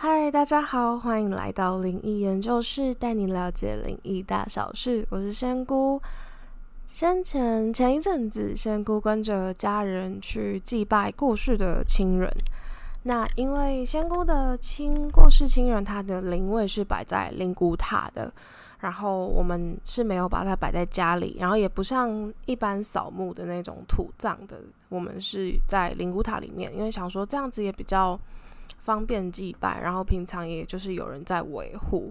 嗨，大家好，欢迎来到灵异研究室，带你了解灵异大小事。我是仙姑。先前前一阵子，仙姑跟着家人去祭拜过世的亲人。那因为仙姑的亲过世亲人，他的灵位是摆在灵骨塔的，然后我们是没有把它摆在家里，然后也不像一般扫墓的那种土葬的，我们是在灵骨塔里面，因为想说这样子也比较。方便祭拜，然后平常也就是有人在维护。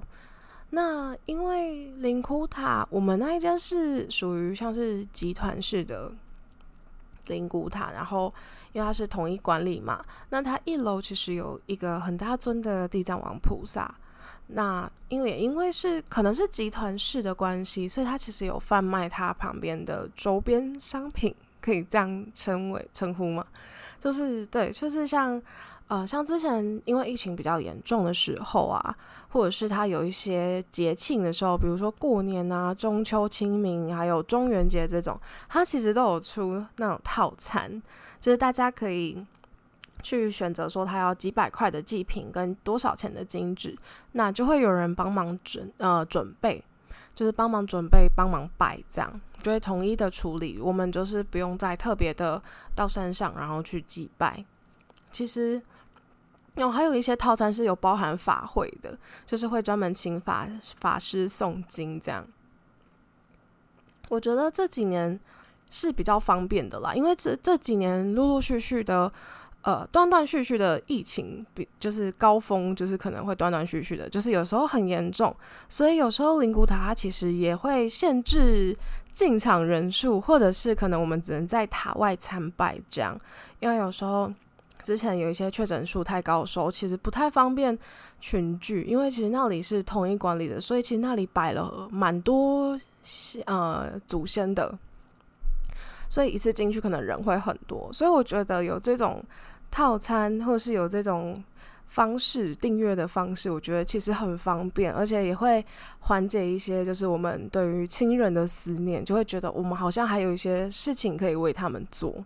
那因为灵窟塔，我们那一间是属于像是集团式的灵骨塔，然后因为它是统一管理嘛，那它一楼其实有一个很大尊的地藏王菩萨。那因为因为是可能是集团式的关系，所以它其实有贩卖它旁边的周边商品，可以这样称为称呼吗？就是对，就是像。呃，像之前因为疫情比较严重的时候啊，或者是他有一些节庆的时候，比如说过年啊、中秋、清明，还有中元节这种，他其实都有出那种套餐，就是大家可以去选择说他要几百块的祭品跟多少钱的金纸，那就会有人帮忙准呃准备，就是帮忙准备、帮忙摆这样，就会统一的处理，我们就是不用再特别的到山上然后去祭拜，其实。有还有一些套餐是有包含法会的，就是会专门请法法师诵经这样。我觉得这几年是比较方便的啦，因为这这几年陆陆续续的，呃，断断续续的疫情，比就是高峰，就是可能会断断续续的，就是有时候很严重，所以有时候灵骨塔它其实也会限制进场人数，或者是可能我们只能在塔外参拜这样，因为有时候。之前有一些确诊数太高的时候，其实不太方便群聚，因为其实那里是统一管理的，所以其实那里摆了蛮多呃祖先的，所以一次进去可能人会很多，所以我觉得有这种套餐或是有这种方式订阅的方式，我觉得其实很方便，而且也会缓解一些就是我们对于亲人的思念，就会觉得我们好像还有一些事情可以为他们做。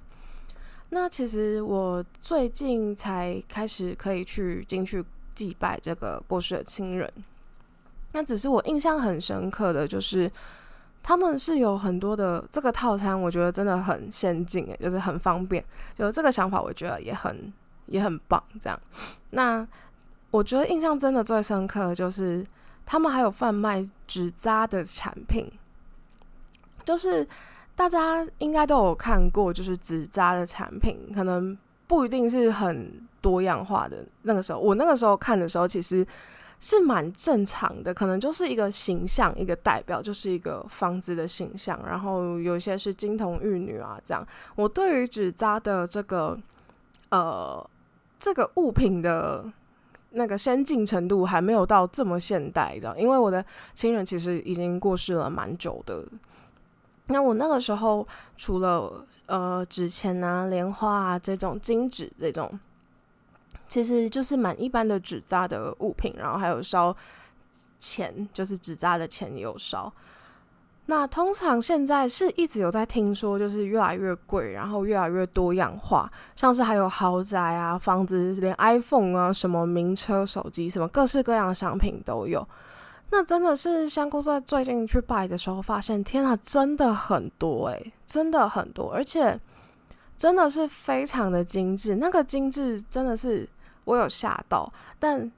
那其实我最近才开始可以去进去祭拜这个过世的亲人。那只是我印象很深刻的就是，他们是有很多的这个套餐，我觉得真的很先进诶，就是很方便。有这个想法，我觉得也很也很棒。这样，那我觉得印象真的最深刻的就是，他们还有贩卖纸扎的产品，就是。大家应该都有看过，就是纸扎的产品，可能不一定是很多样化的。那个时候，我那个时候看的时候，其实是蛮正常的，可能就是一个形象，一个代表，就是一个房子的形象。然后有一些是金童玉女啊，这样。我对于纸扎的这个呃这个物品的那个先进程度，还没有到这么现代的，因为我的亲人其实已经过世了蛮久的。那我那个时候除了呃纸钱啊、莲花啊这种金纸这种，其实就是蛮一般的纸扎的物品，然后还有烧钱，就是纸扎的钱也有烧。那通常现在是一直有在听说，就是越来越贵，然后越来越多样化，像是还有豪宅啊、房子，连 iPhone 啊、什么名车、手机，什么各式各样的商品都有。那真的是香菇在最近去拜的时候发现，天啊，真的很多诶，真的很多，而且真的是非常的精致。那个精致真的是我有吓到，但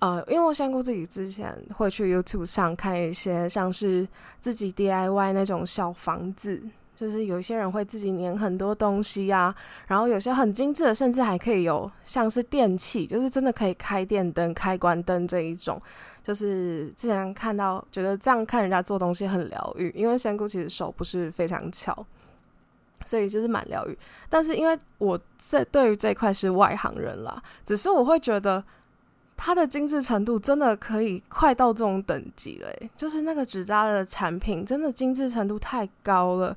呃，因为我香菇自己之前会去 YouTube 上看一些像是自己 DIY 那种小房子。就是有一些人会自己粘很多东西呀，然后有些很精致的，甚至还可以有像是电器，就是真的可以开电灯、开关灯这一种。就是之前看到，觉得这样看人家做东西很疗愈，因为仙姑其实手不是非常巧，所以就是蛮疗愈。但是因为我这对于这块是外行人啦，只是我会觉得它的精致程度真的可以快到这种等级嘞，就是那个纸扎的产品真的精致程度太高了。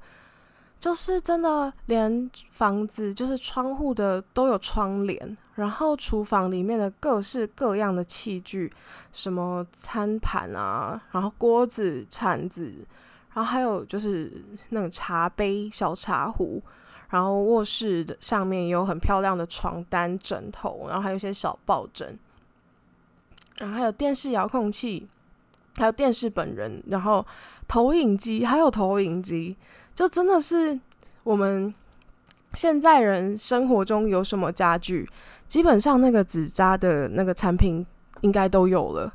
就是真的，连房子就是窗户的都有窗帘，然后厨房里面的各式各样的器具，什么餐盘啊，然后锅子、铲子，然后还有就是那种茶杯、小茶壶，然后卧室的上面也有很漂亮的床单、枕头，然后还有一些小抱枕，然后还有电视遥控器，还有电视本人，然后投影机，还有投影机，就真的是我们现在人生活中有什么家具，基本上那个纸扎的那个产品应该都有了。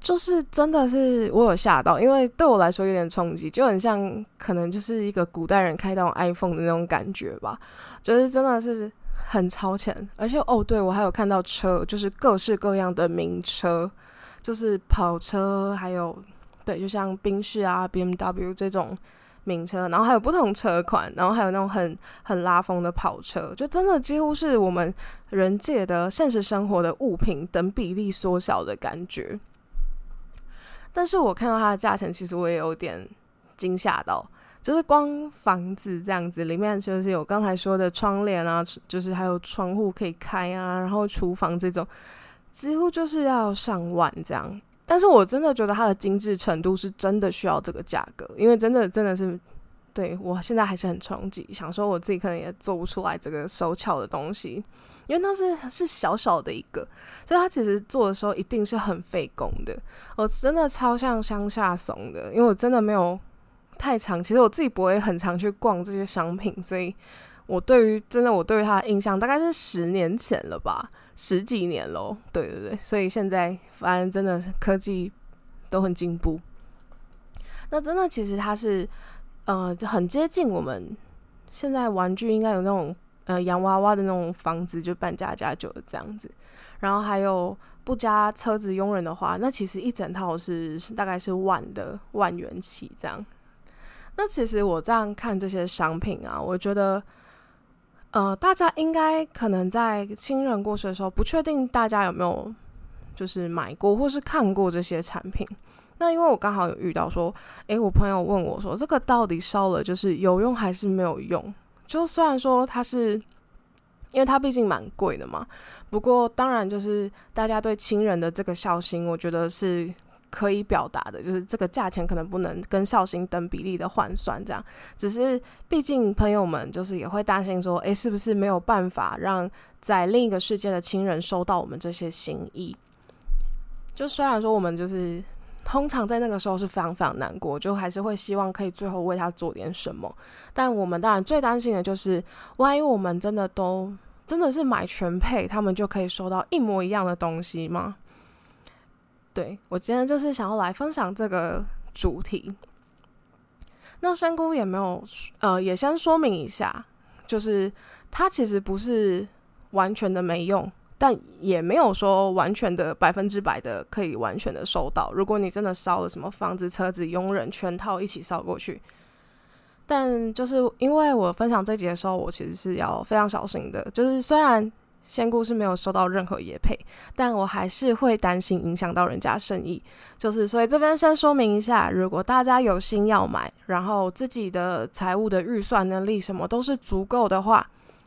就是真的是我有吓到，因为对我来说有点冲击，就很像可能就是一个古代人开到 iPhone 的那种感觉吧，就是真的是很超前，而且哦，对我还有看到车，就是各式各样的名车，就是跑车，还有对，就像宾士啊、BMW 这种名车，然后还有不同车款，然后还有那种很很拉风的跑车，就真的几乎是我们人界的现实生活的物品等比例缩小的感觉。但是我看到它的价钱，其实我也有点惊吓到，就是光房子这样子，里面就是有刚才说的窗帘啊，就是还有窗户可以开啊，然后厨房这种，几乎就是要上万这样。但是我真的觉得它的精致程度是真的需要这个价格，因为真的真的是对我现在还是很冲击，想说我自己可能也做不出来这个手巧的东西。因为那是是小小的一个，所以它其实做的时候一定是很费工的。我真的超像乡下怂的，因为我真的没有太长，其实我自己不会很常去逛这些商品，所以我对于真的我对于它的印象大概是十年前了吧，十几年喽。对对对，所以现在反正真的科技都很进步。那真的其实它是呃很接近我们现在玩具应该有那种。呃，洋娃娃的那种房子就半价加九的这样子，然后还有不加车子佣人的话，那其实一整套是大概是万的万元起这样。那其实我这样看这些商品啊，我觉得，呃，大家应该可能在亲人过世的时候，不确定大家有没有就是买过或是看过这些产品。那因为我刚好有遇到说，诶，我朋友问我说，这个到底烧了就是有用还是没有用？就虽然说它是，因为它毕竟蛮贵的嘛，不过当然就是大家对亲人的这个孝心，我觉得是可以表达的。就是这个价钱可能不能跟孝心等比例的换算，这样。只是毕竟朋友们就是也会担心说，诶，是不是没有办法让在另一个世界的亲人收到我们这些心意？就虽然说我们就是。通常在那个时候是非常非常难过，就还是会希望可以最后为他做点什么。但我们当然最担心的就是，万一我们真的都真的是买全配，他们就可以收到一模一样的东西吗？对我今天就是想要来分享这个主题。那仙姑也没有呃，也先说明一下，就是它其实不是完全的没用。但也没有说完全的百分之百的可以完全的收到。如果你真的烧了什么房子、车子、佣人全套一起烧过去，但就是因为我分享这集的时候，我其实是要非常小心的。就是虽然仙姑是没有收到任何野配，但我还是会担心影响到人家生意。就是所以这边先说明一下，如果大家有心要买，然后自己的财务的预算能力什么都是足够的话。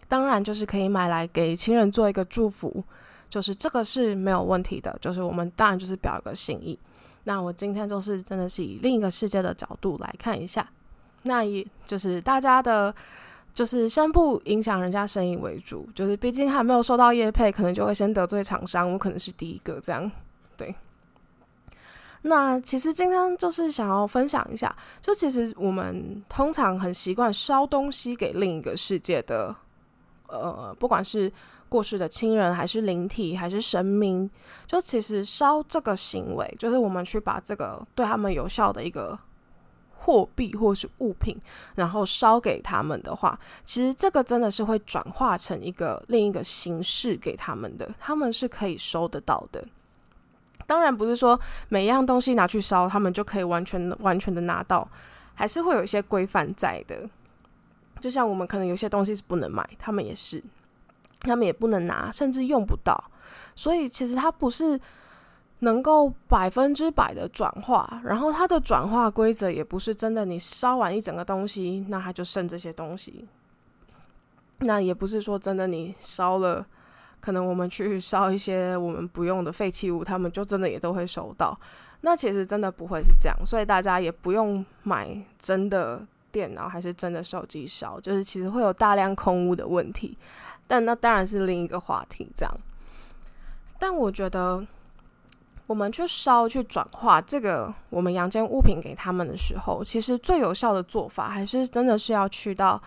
当然，就是可以买来给亲人做一个祝福，就是这个是没有问题的。就是我们当然就是表一个心意。那我今天就是真的是以另一个世界的角度来看一下，那也就是大家的，就是先不影响人家生意为主。就是毕竟还没有收到业配，可能就会先得罪厂商，我可能是第一个这样。对。那其实今天就是想要分享一下，就其实我们通常很习惯烧东西给另一个世界的。呃，不管是过世的亲人，还是灵体，还是神明，就其实烧这个行为，就是我们去把这个对他们有效的一个货币或是物品，然后烧给他们的话，其实这个真的是会转化成一个另一个形式给他们的，他们是可以收得到的。当然不是说每一样东西拿去烧，他们就可以完全完全的拿到，还是会有一些规范在的。就像我们可能有些东西是不能买，他们也是，他们也不能拿，甚至用不到。所以其实它不是能够百分之百的转化，然后它的转化规则也不是真的。你烧完一整个东西，那它就剩这些东西。那也不是说真的，你烧了，可能我们去烧一些我们不用的废弃物，他们就真的也都会收到。那其实真的不会是这样，所以大家也不用买真的。电脑还是真的手机烧，就是其实会有大量空屋的问题，但那当然是另一个话题。这样，但我觉得我们去烧、去转化这个我们阳间物品给他们的时候，其实最有效的做法，还是真的是要去到，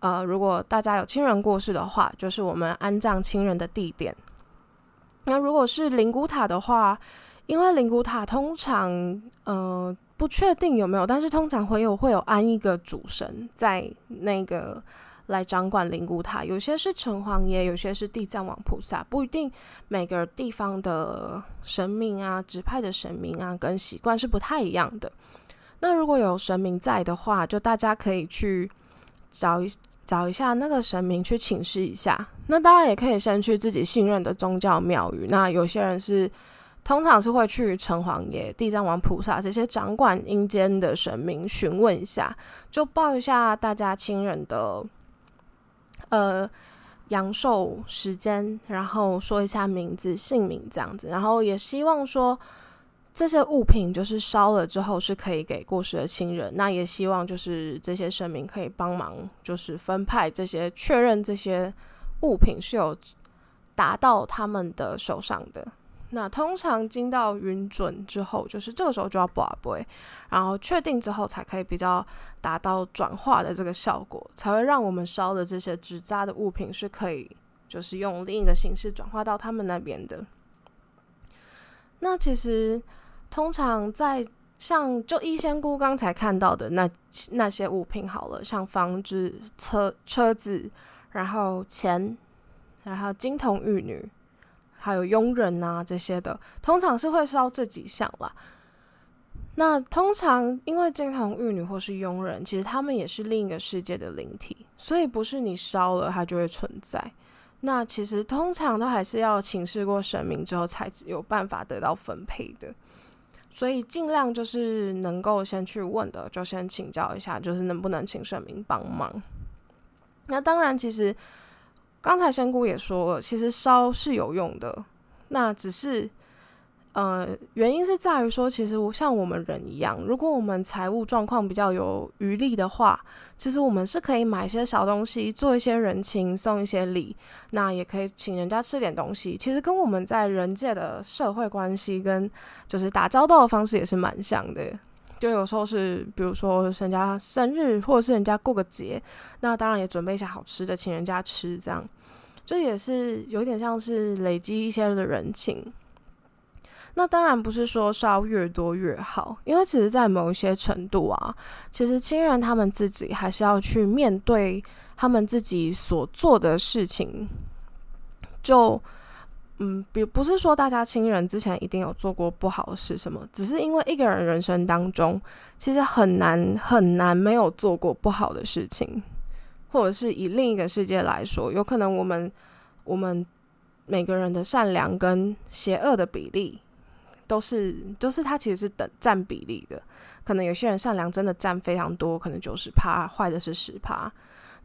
呃，如果大家有亲人过世的话，就是我们安葬亲人的地点。那如果是灵骨塔的话，因为灵骨塔通常，呃，不确定有没有，但是通常会有会有安一个主神在那个。来掌管灵骨塔，有些是城隍爷，有些是地藏王菩萨，不一定每个地方的神明啊、指派的神明啊，跟习惯是不太一样的。那如果有神明在的话，就大家可以去找一找一下那个神明去请示一下。那当然也可以先去自己信任的宗教庙宇。那有些人是通常是会去城隍爷、地藏王菩萨这些掌管阴间的神明询问一下，就报一下大家亲人的。呃，阳寿时间，然后说一下名字、姓名这样子，然后也希望说这些物品就是烧了之后是可以给过世的亲人，那也希望就是这些神明可以帮忙，就是分派这些确认这些物品是有达到他们的手上的。那通常经到云准之后，就是这个时候就要拔杯，然后确定之后才可以比较达到转化的这个效果，才会让我们烧的这些纸扎的物品是可以，就是用另一个形式转化到他们那边的。那其实通常在像就一仙姑刚才看到的那那些物品好了，像房子、车、车子，然后钱，然后金童玉女。还有佣人啊这些的，通常是会烧这几项啦。那通常因为金童玉女或是佣人，其实他们也是另一个世界的灵体，所以不是你烧了它就会存在。那其实通常都还是要请示过神明之后才有办法得到分配的。所以尽量就是能够先去问的，就先请教一下，就是能不能请神明帮忙。那当然，其实。刚才仙姑也说了，其实烧是有用的，那只是，呃，原因是在于说，其实像我们人一样，如果我们财务状况比较有余力的话，其实我们是可以买一些小东西，做一些人情，送一些礼，那也可以请人家吃点东西。其实跟我们在人界的社会关系跟就是打交道的方式也是蛮像的。就有时候是，比如说人家生日，或者是人家过个节，那当然也准备一些好吃的请人家吃，这样，这也是有点像是累积一些的人情。那当然不是说烧越多越好，因为其实，在某一些程度啊，其实亲人他们自己还是要去面对他们自己所做的事情，就。嗯，比不是说大家亲人之前一定有做过不好的事什么，只是因为一个人人生当中，其实很难很难没有做过不好的事情，或者是以另一个世界来说，有可能我们我们每个人的善良跟邪恶的比例都是，就是它其实是等占比例的，可能有些人善良真的占非常多，可能九十趴，坏的是十趴，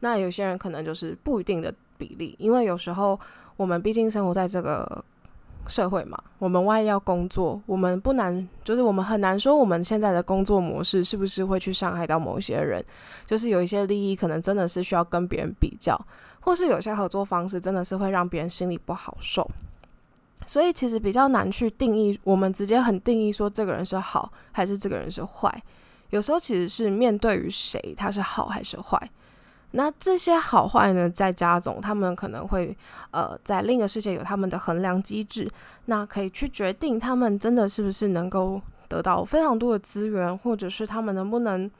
那有些人可能就是不一定的比例，因为有时候。我们毕竟生活在这个社会嘛，我们万一要工作，我们不难，就是我们很难说我们现在的工作模式是不是会去伤害到某些人，就是有一些利益可能真的是需要跟别人比较，或是有些合作方式真的是会让别人心里不好受，所以其实比较难去定义，我们直接很定义说这个人是好还是这个人是坏，有时候其实是面对于谁他是好还是坏。那这些好坏呢，在家中，他们可能会呃，在另一个世界有他们的衡量机制，那可以去决定他们真的是不是能够得到非常多的资源，或者是他们能不能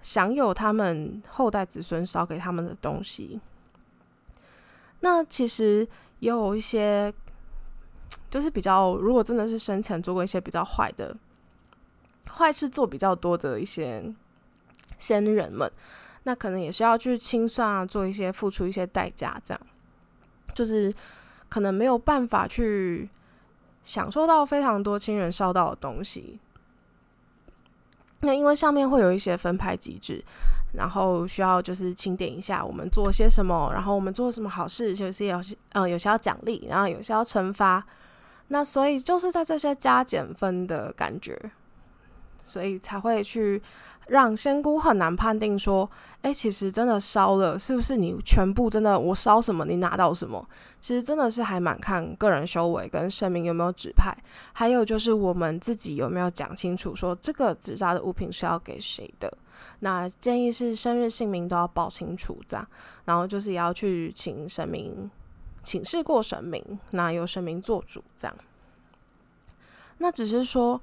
享有他们后代子孙烧给他们的东西。那其实也有一些，就是比较，如果真的是生前做过一些比较坏的坏事，做比较多的一些先人们。那可能也是要去清算啊，做一些付出一些代价，这样就是可能没有办法去享受到非常多亲人烧到的东西。那因为上面会有一些分派机制，然后需要就是清点一下我们做些什么，然后我们做什么好事，就是有些嗯有些要奖励，然后有些要惩罚。那所以就是在这些加减分的感觉。所以才会去让仙姑很难判定说，哎，其实真的烧了，是不是你全部真的我烧什么你拿到什么？其实真的是还蛮看个人修为跟神明有没有指派，还有就是我们自己有没有讲清楚说这个纸扎的物品是要给谁的。那建议是生日姓名都要报清楚这样，然后就是也要去请神明请示过神明，那由神明做主这样。那只是说。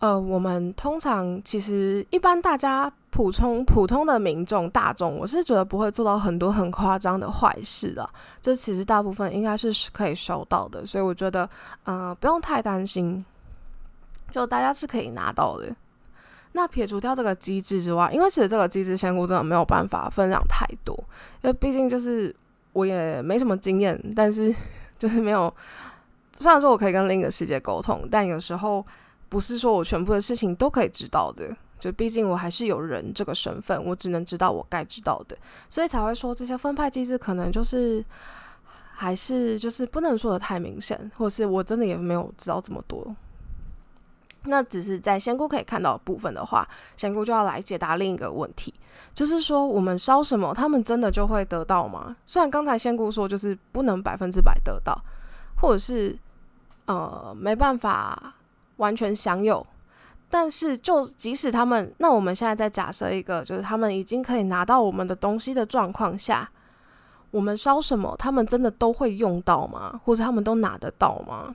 呃，我们通常其实一般大家普通普通的民众大众，我是觉得不会做到很多很夸张的坏事的。这其实大部分应该是可以收到的，所以我觉得呃不用太担心，就大家是可以拿到的。那撇除掉这个机制之外，因为其实这个机制仙姑真的没有办法分享太多，因为毕竟就是我也没什么经验，但是 就是没有。虽然说我可以跟另一个世界沟通，但有时候。不是说我全部的事情都可以知道的，就毕竟我还是有人这个身份，我只能知道我该知道的，所以才会说这些分派机制可能就是还是就是不能说的太明显，或是我真的也没有知道这么多。那只是在仙姑可以看到部分的话，仙姑就要来解答另一个问题，就是说我们烧什么，他们真的就会得到吗？虽然刚才仙姑说就是不能百分之百得到，或者是呃没办法。完全享有，但是就即使他们，那我们现在在假设一个，就是他们已经可以拿到我们的东西的状况下，我们烧什么，他们真的都会用到吗？或者他们都拿得到吗？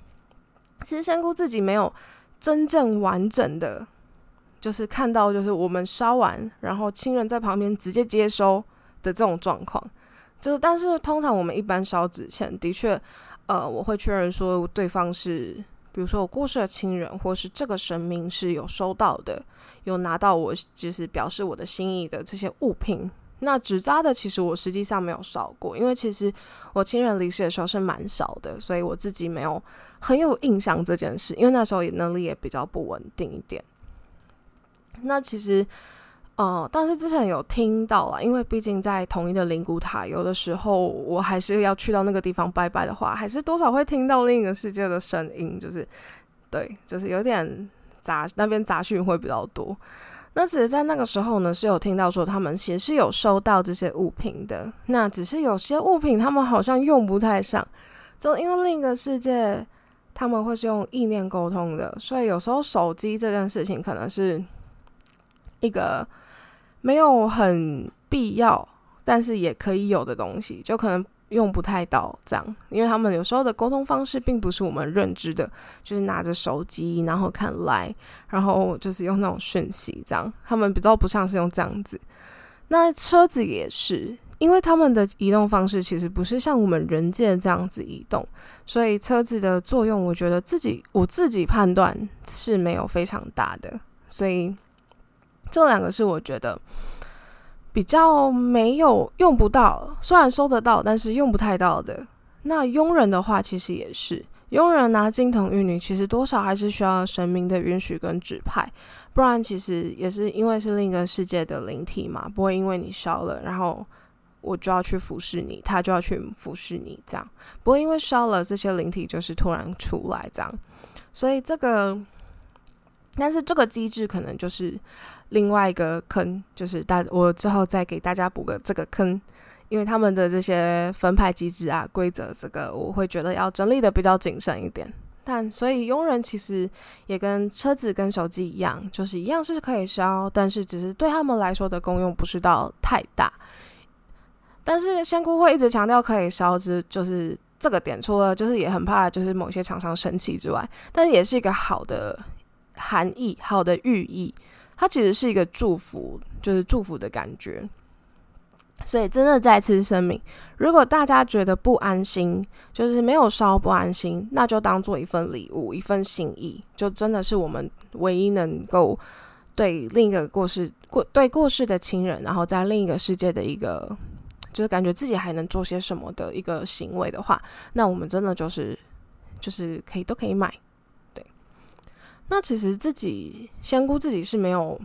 其实仙姑自己没有真正完整的，就是看到就是我们烧完，然后亲人在旁边直接接收的这种状况。就是，但是通常我们一般烧纸钱，的确，呃，我会确认说对方是。比如说我过世的亲人，或是这个神明是有收到的，有拿到我就是表示我的心意的这些物品。那纸扎的其实我实际上没有烧过，因为其实我亲人离世的时候是蛮少的，所以我自己没有很有印象这件事，因为那时候也能力也比较不稳定一点。那其实。哦，但是之前有听到了，因为毕竟在同一的灵骨塔，有的时候我还是要去到那个地方拜拜的话，还是多少会听到另一个世界的声音，就是对，就是有点杂，那边杂讯会比较多。那其实，在那个时候呢，是有听到说他们其实有收到这些物品的，那只是有些物品他们好像用不太上，就因为另一个世界他们会是用意念沟通的，所以有时候手机这件事情可能是一个。没有很必要，但是也可以有的东西，就可能用不太到这样，因为他们有时候的沟通方式并不是我们认知的，就是拿着手机，然后看来，然后就是用那种讯息这样，他们比较不像是用这样子。那车子也是，因为他们的移动方式其实不是像我们人界这样子移动，所以车子的作用，我觉得自己我自己判断是没有非常大的，所以。这两个是我觉得比较没有用不到，虽然收得到，但是用不太到的。那佣人的话，其实也是佣人拿金童玉女，其实多少还是需要神明的允许跟指派，不然其实也是因为是另一个世界的灵体嘛，不会因为你烧了，然后我就要去服侍你，他就要去服侍你，这样不会因为烧了这些灵体就是突然出来这样，所以这个，但是这个机制可能就是。另外一个坑就是大，我之后再给大家补个这个坑，因为他们的这些分派机制啊、规则，这个我会觉得要整理的比较谨慎一点。但所以佣人其实也跟车子跟手机一样，就是一样是可以烧，但是只是对他们来说的功用不是到太大。但是仙姑会一直强调可以烧，之就是这个点，除了就是也很怕就是某些厂商生气之外，但也是一个好的含义、好的寓意。它其实是一个祝福，就是祝福的感觉。所以真的再次声明，如果大家觉得不安心，就是没有烧不安心，那就当做一份礼物，一份心意，就真的是我们唯一能够对另一个过世过对过世的亲人，然后在另一个世界的一个，就是感觉自己还能做些什么的一个行为的话，那我们真的就是就是可以都可以买。那其实自己仙姑自己是没有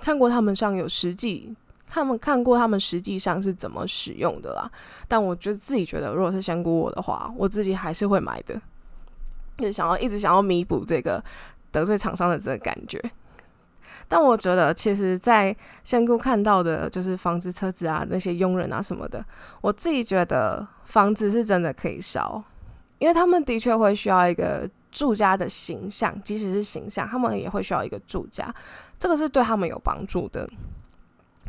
看过他们上有实际，他们看过他们实际上是怎么使用的啦。但我觉得自己觉得，如果是仙姑我的话，我自己还是会买的，就想要一直想要弥补这个得罪厂商的这个感觉。但我觉得，其实，在仙姑看到的，就是房子、车子啊，那些佣人啊什么的，我自己觉得房子是真的可以烧，因为他们的确会需要一个住家的形象，即使是形象，他们也会需要一个住家，这个是对他们有帮助的。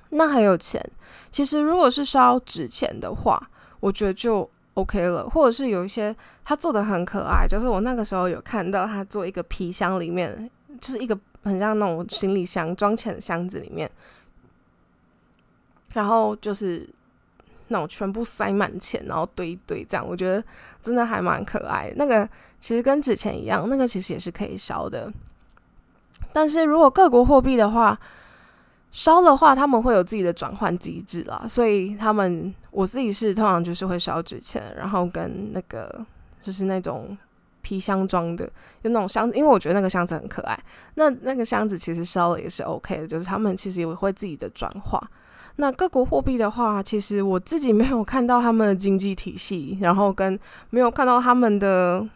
那还有钱，其实如果是烧纸钱的话，我觉得就 OK 了，或者是有一些他做的很可爱，就是我那个时候有看到他做一个皮箱里面，就是一个很像那种行李箱装钱的箱子里面，然后就是那种全部塞满钱，然后堆一堆这样，我觉得真的还蛮可爱。那个其实跟纸钱一样，那个其实也是可以烧的，但是如果各国货币的话。烧的话，他们会有自己的转换机制啦，所以他们我自己是通常就是会烧纸钱，然后跟那个就是那种皮箱装的，有那种箱子，因为我觉得那个箱子很可爱。那那个箱子其实烧了也是 OK 的，就是他们其实也会自己的转化。那各国货币的话，其实我自己没有看到他们的经济体系，然后跟没有看到他们的。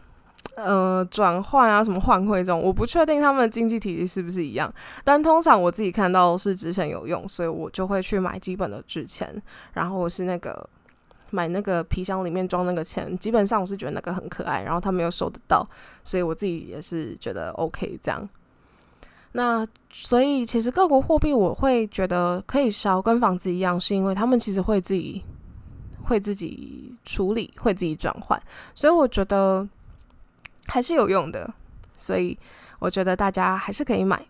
呃，转换啊，什么换汇这种，我不确定他们的经济体系是不是一样。但通常我自己看到是纸钱有用，所以我就会去买基本的纸钱，然后是那个买那个皮箱里面装那个钱。基本上我是觉得那个很可爱，然后他没有收得到，所以我自己也是觉得 OK 这样。那所以其实各国货币我会觉得可以烧，跟房子一样，是因为他们其实会自己会自己处理，会自己转换，所以我觉得。还是有用的，所以我觉得大家还是可以买。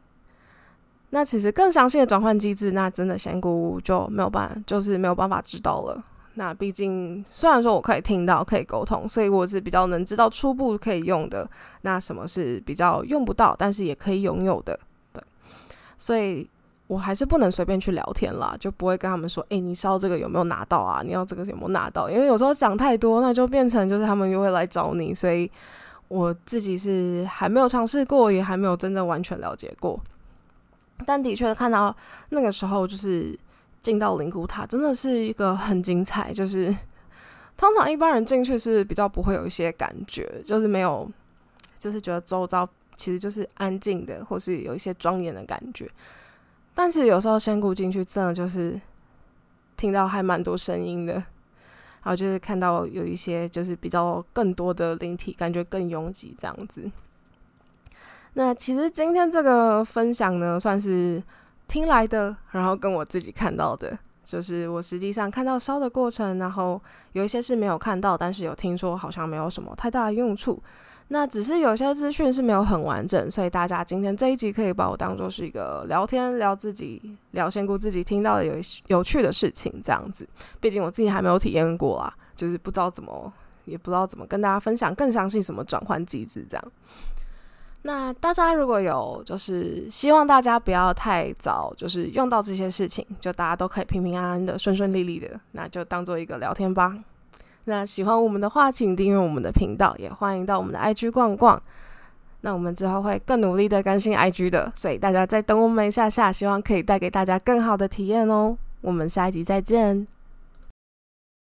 那其实更详细的转换机制，那真的仙姑就没有办，就是没有办法知道了。那毕竟虽然说我可以听到，可以沟通，所以我是比较能知道初步可以用的。那什么是比较用不到，但是也可以拥有的？所以我还是不能随便去聊天啦，就不会跟他们说：“诶，你烧这个有没有拿到啊？你要这个有没有拿到？”因为有时候讲太多，那就变成就是他们就会来找你，所以。我自己是还没有尝试过，也还没有真正完全了解过。但的确看到那个时候，就是进到灵谷塔，真的是一个很精彩。就是通常一般人进去是比较不会有一些感觉，就是没有，就是觉得周遭其实就是安静的，或是有一些庄严的感觉。但其实有时候仙姑进去，真的就是听到还蛮多声音的。然后就是看到有一些就是比较更多的灵体，感觉更拥挤这样子。那其实今天这个分享呢，算是听来的，然后跟我自己看到的，就是我实际上看到烧的过程，然后有一些是没有看到，但是有听说好像没有什么太大的用处。那只是有些资讯是没有很完整，所以大家今天这一集可以把我当做是一个聊天，聊自己，聊仙姑自己听到的有有趣的事情这样子。毕竟我自己还没有体验过啊，就是不知道怎么，也不知道怎么跟大家分享更详细什么转换机制这样。那大家如果有就是希望大家不要太早就是用到这些事情，就大家都可以平平安安的、顺顺利利的，那就当做一个聊天吧。那喜欢我们的话，请订阅我们的频道，也欢迎到我们的 IG 逛逛。那我们之后会更努力的更新 IG 的，所以大家再等我们一下下，希望可以带给大家更好的体验哦。我们下一集再见。